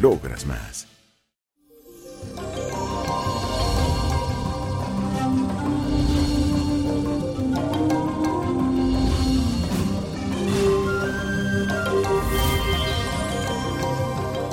logras más.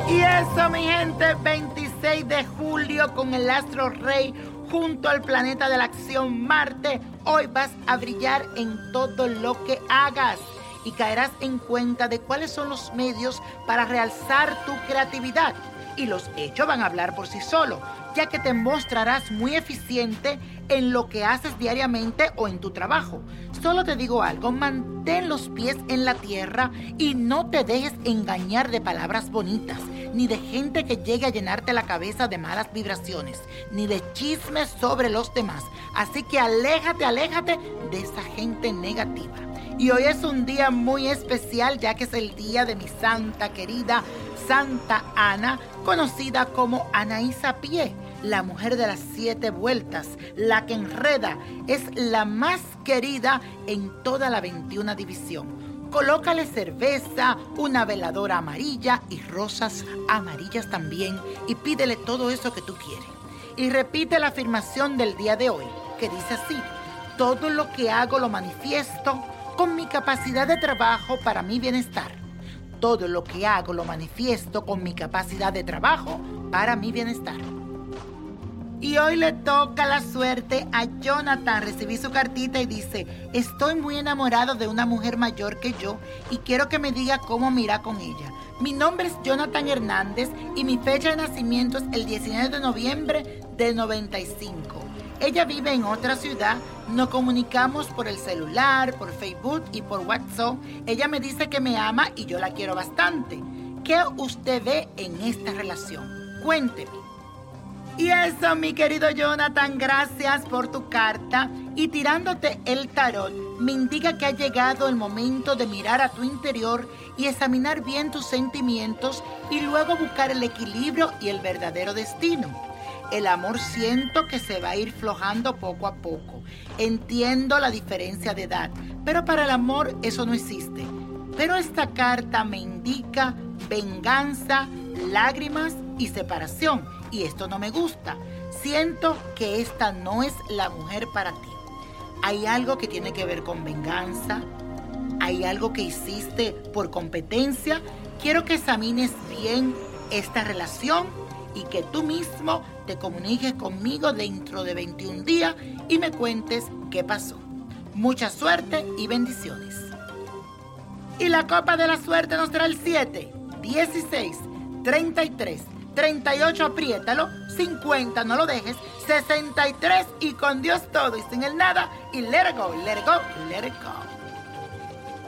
Y eso, mi gente, 26 de julio con el astro rey junto al planeta de la acción Marte. Hoy vas a brillar en todo lo que hagas y caerás en cuenta de cuáles son los medios para realzar tu creatividad. Y los hechos van a hablar por sí solos, ya que te mostrarás muy eficiente en lo que haces diariamente o en tu trabajo. Solo te digo algo, mantén los pies en la tierra y no te dejes engañar de palabras bonitas, ni de gente que llegue a llenarte la cabeza de malas vibraciones, ni de chismes sobre los demás. Así que aléjate, aléjate de esa gente negativa. Y hoy es un día muy especial ya que es el día de mi santa querida Santa Ana, conocida como Anaísa Pie, la mujer de las siete vueltas, la que enreda, es la más querida en toda la 21 división. Colócale cerveza, una veladora amarilla y rosas amarillas también y pídele todo eso que tú quieres. Y repite la afirmación del día de hoy, que dice así, todo lo que hago lo manifiesto con mi capacidad de trabajo para mi bienestar. Todo lo que hago lo manifiesto con mi capacidad de trabajo para mi bienestar. Y hoy le toca la suerte a Jonathan. Recibí su cartita y dice, estoy muy enamorado de una mujer mayor que yo y quiero que me diga cómo mira con ella. Mi nombre es Jonathan Hernández y mi fecha de nacimiento es el 19 de noviembre del 95. Ella vive en otra ciudad, nos comunicamos por el celular, por Facebook y por WhatsApp. Ella me dice que me ama y yo la quiero bastante. ¿Qué usted ve en esta relación? Cuénteme. Y eso, mi querido Jonathan, gracias por tu carta. Y tirándote el tarot, me indica que ha llegado el momento de mirar a tu interior y examinar bien tus sentimientos y luego buscar el equilibrio y el verdadero destino. El amor siento que se va a ir flojando poco a poco. Entiendo la diferencia de edad, pero para el amor eso no existe. Pero esta carta me indica venganza, lágrimas y separación. Y esto no me gusta. Siento que esta no es la mujer para ti. Hay algo que tiene que ver con venganza. Hay algo que hiciste por competencia. Quiero que examines bien esta relación y que tú mismo te comuniques conmigo dentro de 21 días y me cuentes qué pasó. Mucha suerte y bendiciones. Y la copa de la suerte nos trae el 7, 16, 33, 38, apriétalo, 50, no lo dejes, 63 y con Dios todo y sin el nada y let it go, let it go, let it go.